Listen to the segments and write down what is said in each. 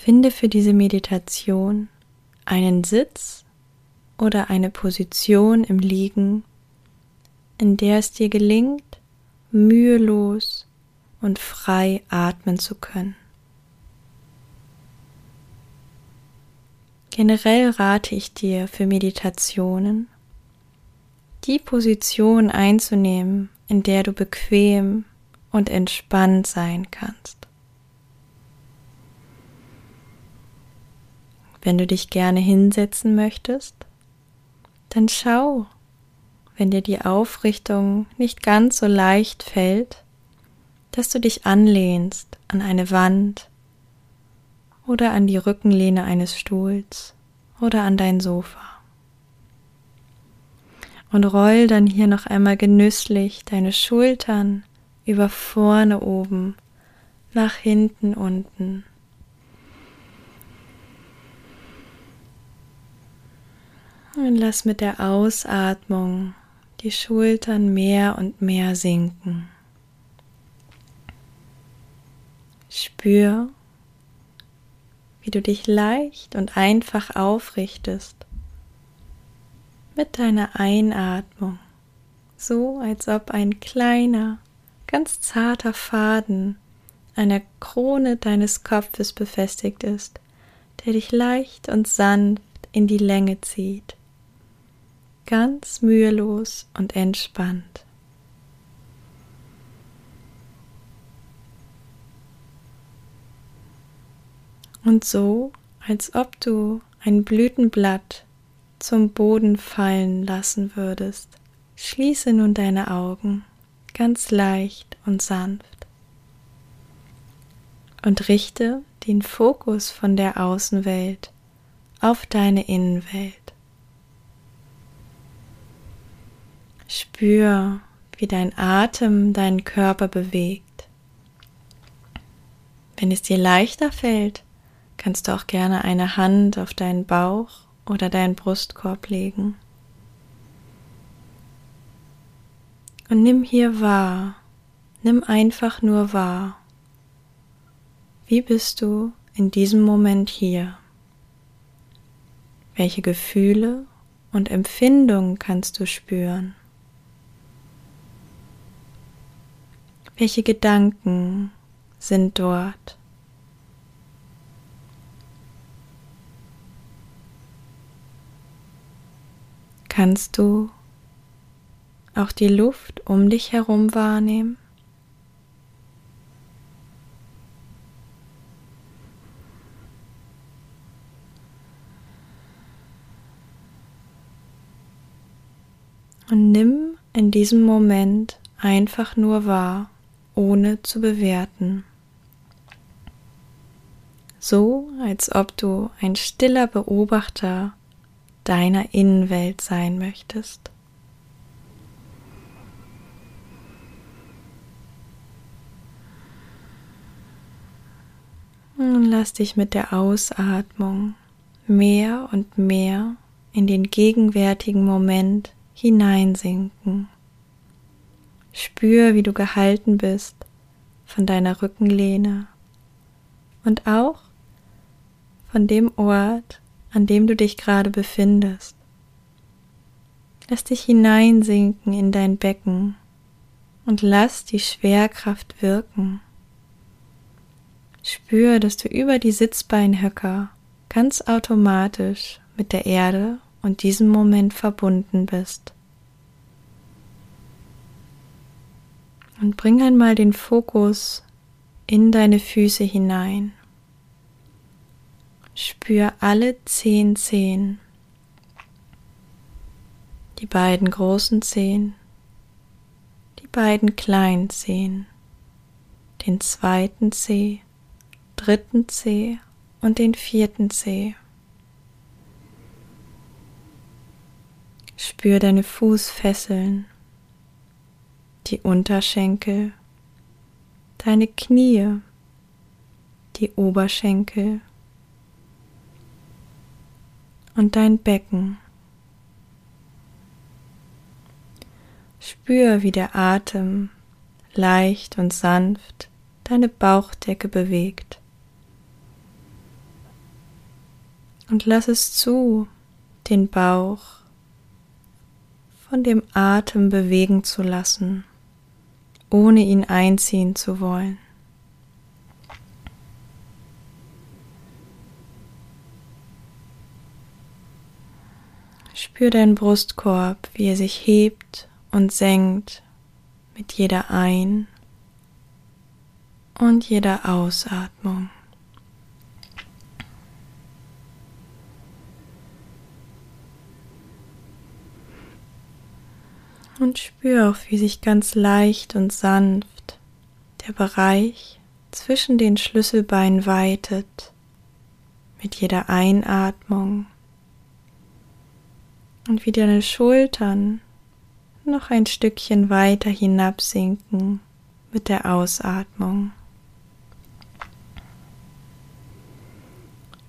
Finde für diese Meditation einen Sitz oder eine Position im Liegen, in der es dir gelingt, mühelos und frei atmen zu können. Generell rate ich dir für Meditationen, die Position einzunehmen, in der du bequem und entspannt sein kannst. Wenn du dich gerne hinsetzen möchtest, dann schau, wenn dir die Aufrichtung nicht ganz so leicht fällt, dass du dich anlehnst an eine Wand oder an die Rückenlehne eines Stuhls oder an dein Sofa. Und roll dann hier noch einmal genüsslich deine Schultern über vorne oben, nach hinten unten. Und lass mit der Ausatmung die Schultern mehr und mehr sinken. Spür, wie du dich leicht und einfach aufrichtest mit deiner Einatmung, so als ob ein kleiner, ganz zarter Faden an der Krone deines Kopfes befestigt ist, der dich leicht und sanft in die Länge zieht, ganz mühelos und entspannt. Und so, als ob du ein Blütenblatt zum Boden fallen lassen würdest, schließe nun deine Augen ganz leicht und sanft und richte den Fokus von der Außenwelt auf deine Innenwelt. Spür, wie dein Atem deinen Körper bewegt. Wenn es dir leichter fällt, kannst du auch gerne eine Hand auf deinen Bauch oder deinen Brustkorb legen. Und nimm hier wahr, nimm einfach nur wahr. Wie bist du in diesem Moment hier? Welche Gefühle und Empfindungen kannst du spüren? Welche Gedanken sind dort? Kannst du auch die Luft um dich herum wahrnehmen? Und nimm in diesem Moment einfach nur wahr, ohne zu bewerten. So als ob du ein stiller Beobachter deiner Innenwelt sein möchtest. Und lass dich mit der Ausatmung mehr und mehr in den gegenwärtigen Moment hineinsinken. Spür, wie du gehalten bist von deiner Rückenlehne und auch von dem Ort, an dem du dich gerade befindest. Lass dich hineinsinken in dein Becken und lass die Schwerkraft wirken. Spür, dass du über die Sitzbeinhöcker ganz automatisch mit der Erde und diesem Moment verbunden bist. Und bring einmal den Fokus in deine Füße hinein. Spür alle zehn Zehen, die beiden großen Zehen, die beiden kleinen Zehen, den zweiten Zeh, dritten Zeh und den vierten Zeh. Spür deine Fußfesseln, die Unterschenkel, deine Knie, die Oberschenkel, und dein Becken. Spür, wie der Atem leicht und sanft deine Bauchdecke bewegt. Und lass es zu, den Bauch von dem Atem bewegen zu lassen, ohne ihn einziehen zu wollen. Spür deinen Brustkorb, wie er sich hebt und senkt mit jeder Ein- und jeder Ausatmung. Und spür auch, wie sich ganz leicht und sanft der Bereich zwischen den Schlüsselbeinen weitet mit jeder Einatmung und wie deine Schultern noch ein Stückchen weiter hinabsinken mit der Ausatmung.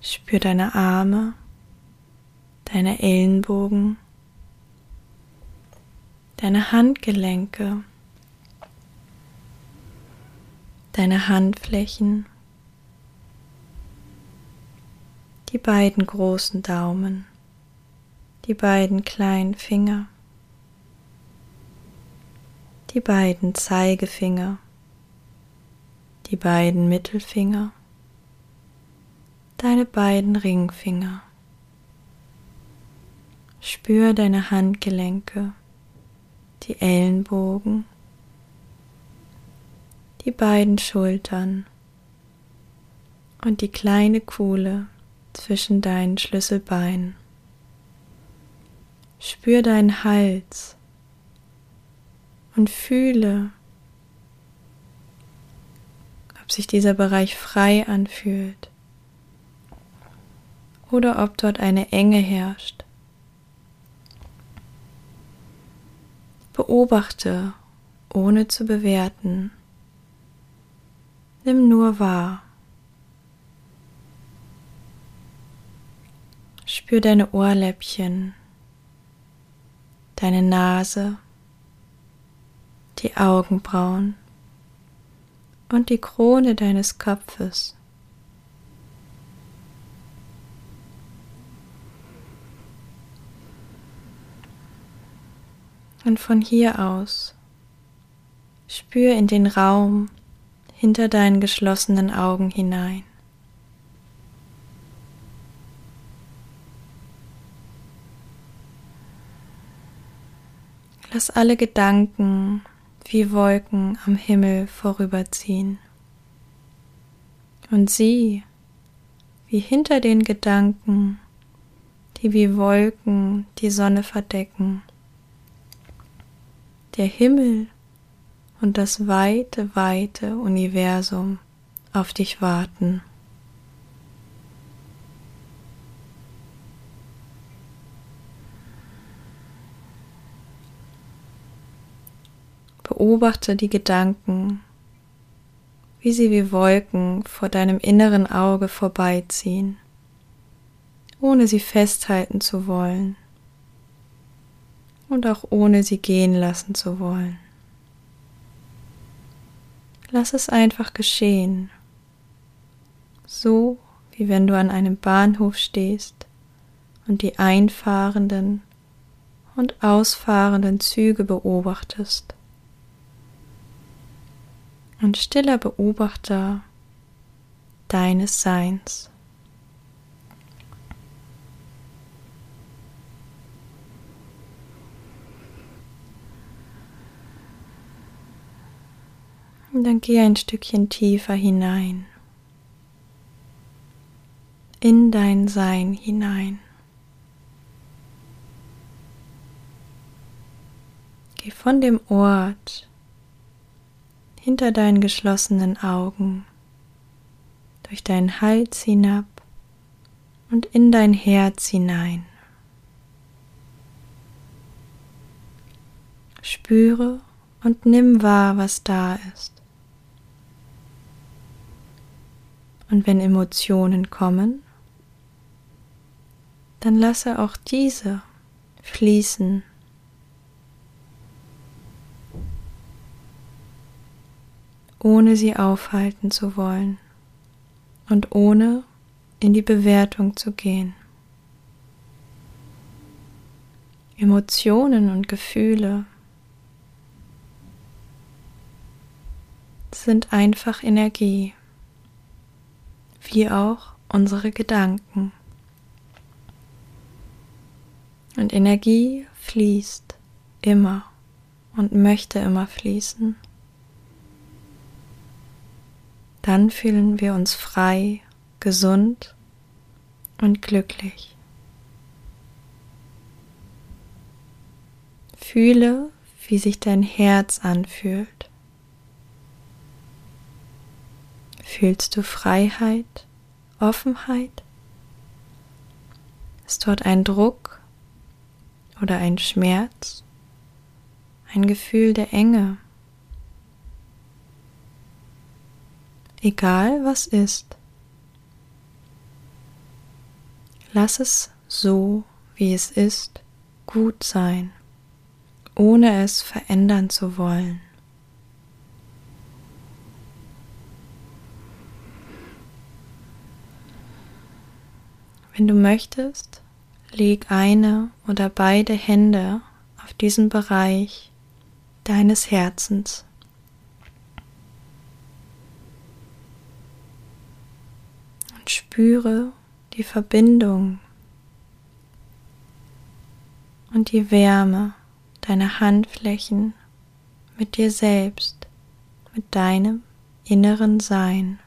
Spür deine Arme, deine Ellenbogen, deine Handgelenke, deine Handflächen, die beiden großen Daumen, die beiden kleinen Finger, die beiden Zeigefinger, die beiden Mittelfinger, deine beiden Ringfinger. Spür deine Handgelenke die Ellenbogen, die beiden Schultern und die kleine Kuhle zwischen deinen Schlüsselbeinen. Spür deinen Hals und fühle, ob sich dieser Bereich frei anfühlt oder ob dort eine Enge herrscht. Beobachte, ohne zu bewerten. Nimm nur wahr. Spür deine Ohrläppchen, deine Nase, die Augenbrauen und die Krone deines Kopfes. Und von hier aus spür in den Raum hinter deinen geschlossenen Augen hinein. Lass alle Gedanken wie Wolken am Himmel vorüberziehen. Und sieh, wie hinter den Gedanken, die wie Wolken die Sonne verdecken, der Himmel und das weite, weite Universum auf dich warten. Beobachte die Gedanken, wie sie wie Wolken vor deinem inneren Auge vorbeiziehen, ohne sie festhalten zu wollen und auch ohne sie gehen lassen zu wollen. Lass es einfach geschehen, so wie wenn du an einem Bahnhof stehst und die einfahrenden und ausfahrenden Züge beobachtest. Und stiller Beobachter deines Seins. Und dann geh ein Stückchen tiefer hinein. In dein Sein hinein. Geh von dem Ort hinter deinen geschlossenen Augen durch deinen Hals hinab und in dein Herz hinein. Spüre und nimm wahr, was da ist. Und wenn Emotionen kommen, dann lasse auch diese fließen. ohne sie aufhalten zu wollen und ohne in die Bewertung zu gehen. Emotionen und Gefühle sind einfach Energie wie auch unsere Gedanken. Und Energie fließt immer und möchte immer fließen. Dann fühlen wir uns frei, gesund und glücklich. Fühle, wie sich dein Herz anfühlt. Fühlst du Freiheit, Offenheit? Ist dort ein Druck oder ein Schmerz? Ein Gefühl der Enge? Egal was ist, lass es so, wie es ist, gut sein, ohne es verändern zu wollen. Wenn du möchtest, leg eine oder beide Hände auf diesen Bereich deines Herzens. Und spüre die Verbindung und die Wärme deiner Handflächen mit dir selbst, mit deinem inneren Sein.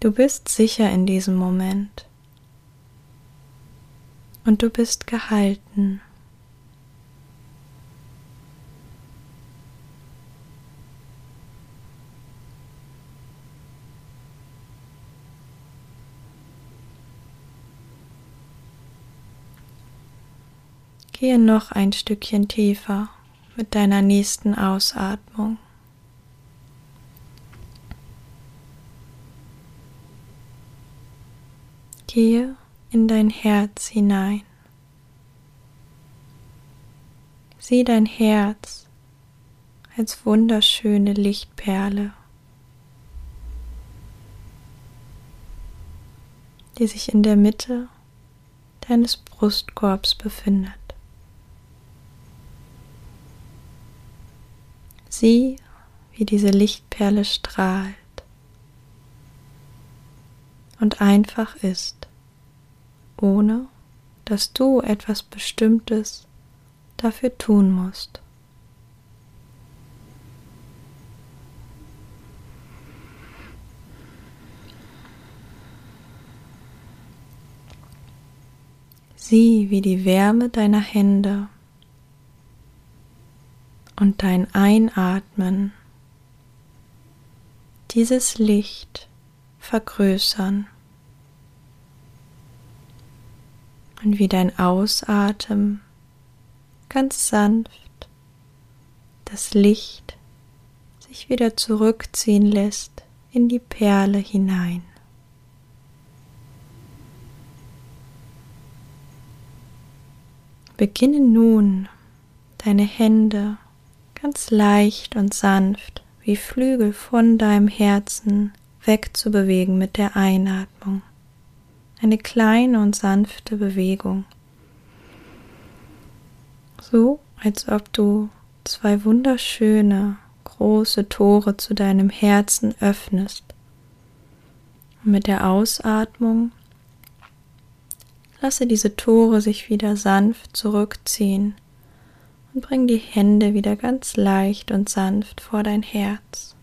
Du bist sicher in diesem Moment und du bist gehalten. Gehe noch ein Stückchen tiefer mit deiner nächsten Ausatmung. Gehe in dein Herz hinein. Sieh dein Herz als wunderschöne Lichtperle, die sich in der Mitte deines Brustkorbs befindet. Sieh, wie diese Lichtperle strahlt und einfach ist, ohne dass du etwas Bestimmtes dafür tun musst. Sieh, wie die Wärme deiner Hände und dein Einatmen dieses Licht vergrößern und wie dein Ausatmen ganz sanft das Licht sich wieder zurückziehen lässt in die Perle hinein. Beginne nun deine Hände ganz leicht und sanft wie Flügel von deinem Herzen wegzubewegen mit der Einatmung. Eine kleine und sanfte Bewegung. So, als ob du zwei wunderschöne große Tore zu deinem Herzen öffnest. Und mit der Ausatmung lasse diese Tore sich wieder sanft zurückziehen und bring die Hände wieder ganz leicht und sanft vor dein Herz.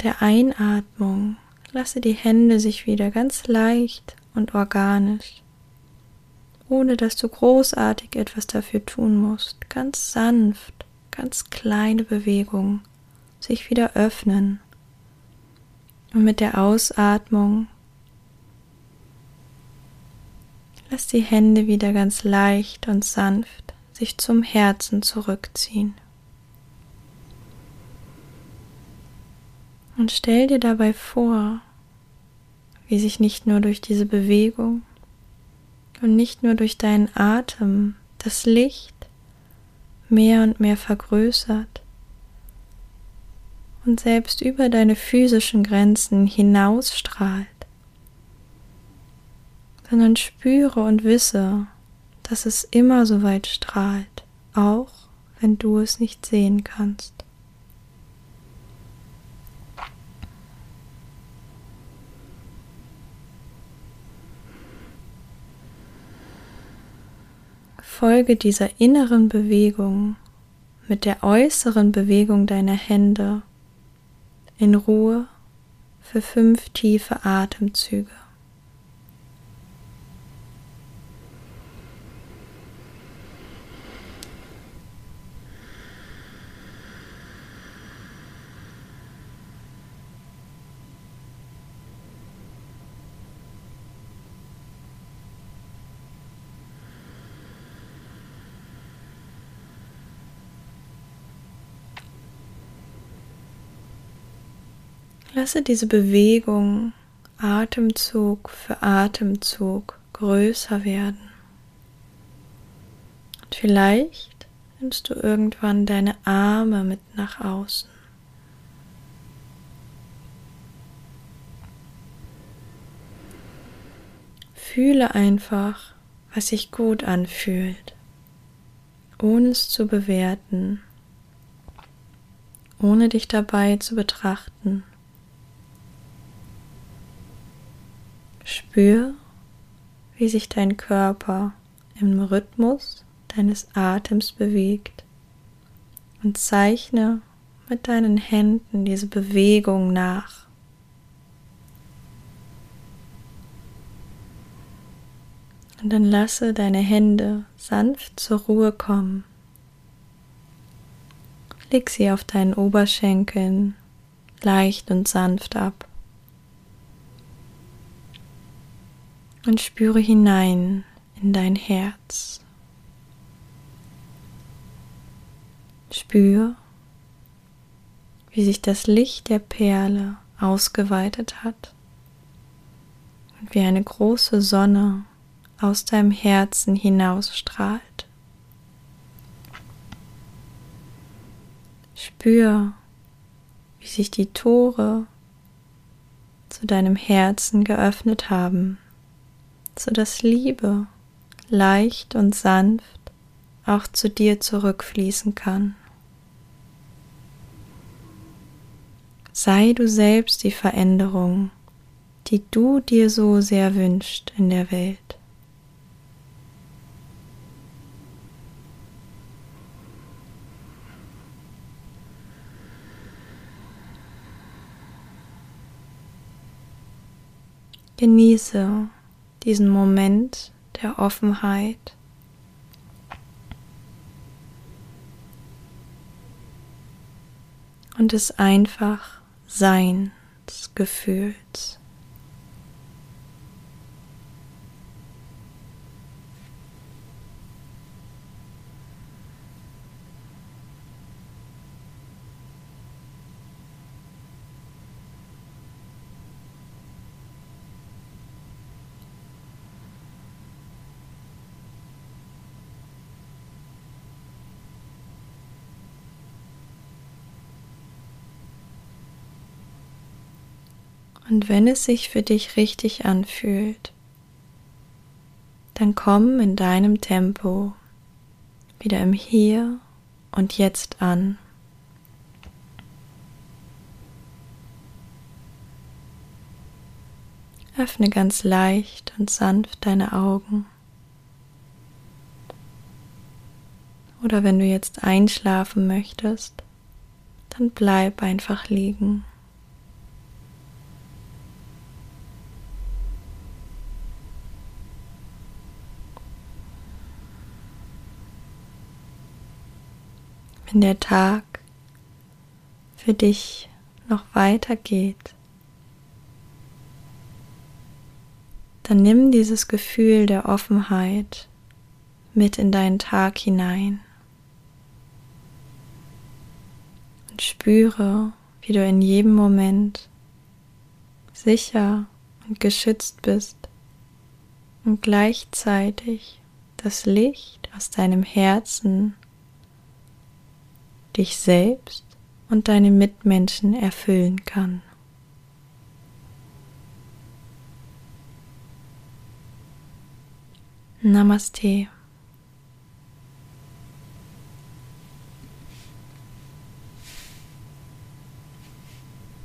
Der Einatmung lasse die Hände sich wieder ganz leicht und organisch, ohne dass du großartig etwas dafür tun musst, ganz sanft, ganz kleine Bewegungen sich wieder öffnen. Und mit der Ausatmung lass die Hände wieder ganz leicht und sanft sich zum Herzen zurückziehen. Und stell dir dabei vor, wie sich nicht nur durch diese Bewegung und nicht nur durch deinen Atem das Licht mehr und mehr vergrößert und selbst über deine physischen Grenzen hinausstrahlt, sondern spüre und wisse, dass es immer so weit strahlt, auch wenn du es nicht sehen kannst. Folge dieser inneren Bewegung mit der äußeren Bewegung deiner Hände in Ruhe für fünf tiefe Atemzüge. Lasse diese Bewegung Atemzug für Atemzug größer werden. Und vielleicht nimmst du irgendwann deine Arme mit nach außen. Fühle einfach, was sich gut anfühlt, ohne es zu bewerten, ohne dich dabei zu betrachten. Spür, wie sich dein Körper im Rhythmus deines Atems bewegt und zeichne mit deinen Händen diese Bewegung nach. Und dann lasse deine Hände sanft zur Ruhe kommen. Leg sie auf deinen Oberschenkeln leicht und sanft ab. Und spüre hinein in dein Herz. Spür, wie sich das Licht der Perle ausgeweitet hat und wie eine große Sonne aus deinem Herzen hinausstrahlt. Spür, wie sich die Tore zu deinem Herzen geöffnet haben so dass Liebe leicht und sanft auch zu dir zurückfließen kann. Sei du selbst die Veränderung, die du dir so sehr wünscht in der Welt. Genieße diesen Moment der Offenheit. Und des einfach Seins Gefühls. Und wenn es sich für dich richtig anfühlt, dann komm in deinem Tempo wieder im Hier und Jetzt an. Öffne ganz leicht und sanft deine Augen. Oder wenn du jetzt einschlafen möchtest, dann bleib einfach liegen. Der Tag für dich noch weitergeht, dann nimm dieses Gefühl der Offenheit mit in deinen Tag hinein und spüre, wie du in jedem Moment sicher und geschützt bist und gleichzeitig das Licht aus deinem Herzen dich selbst und deine Mitmenschen erfüllen kann. Namaste.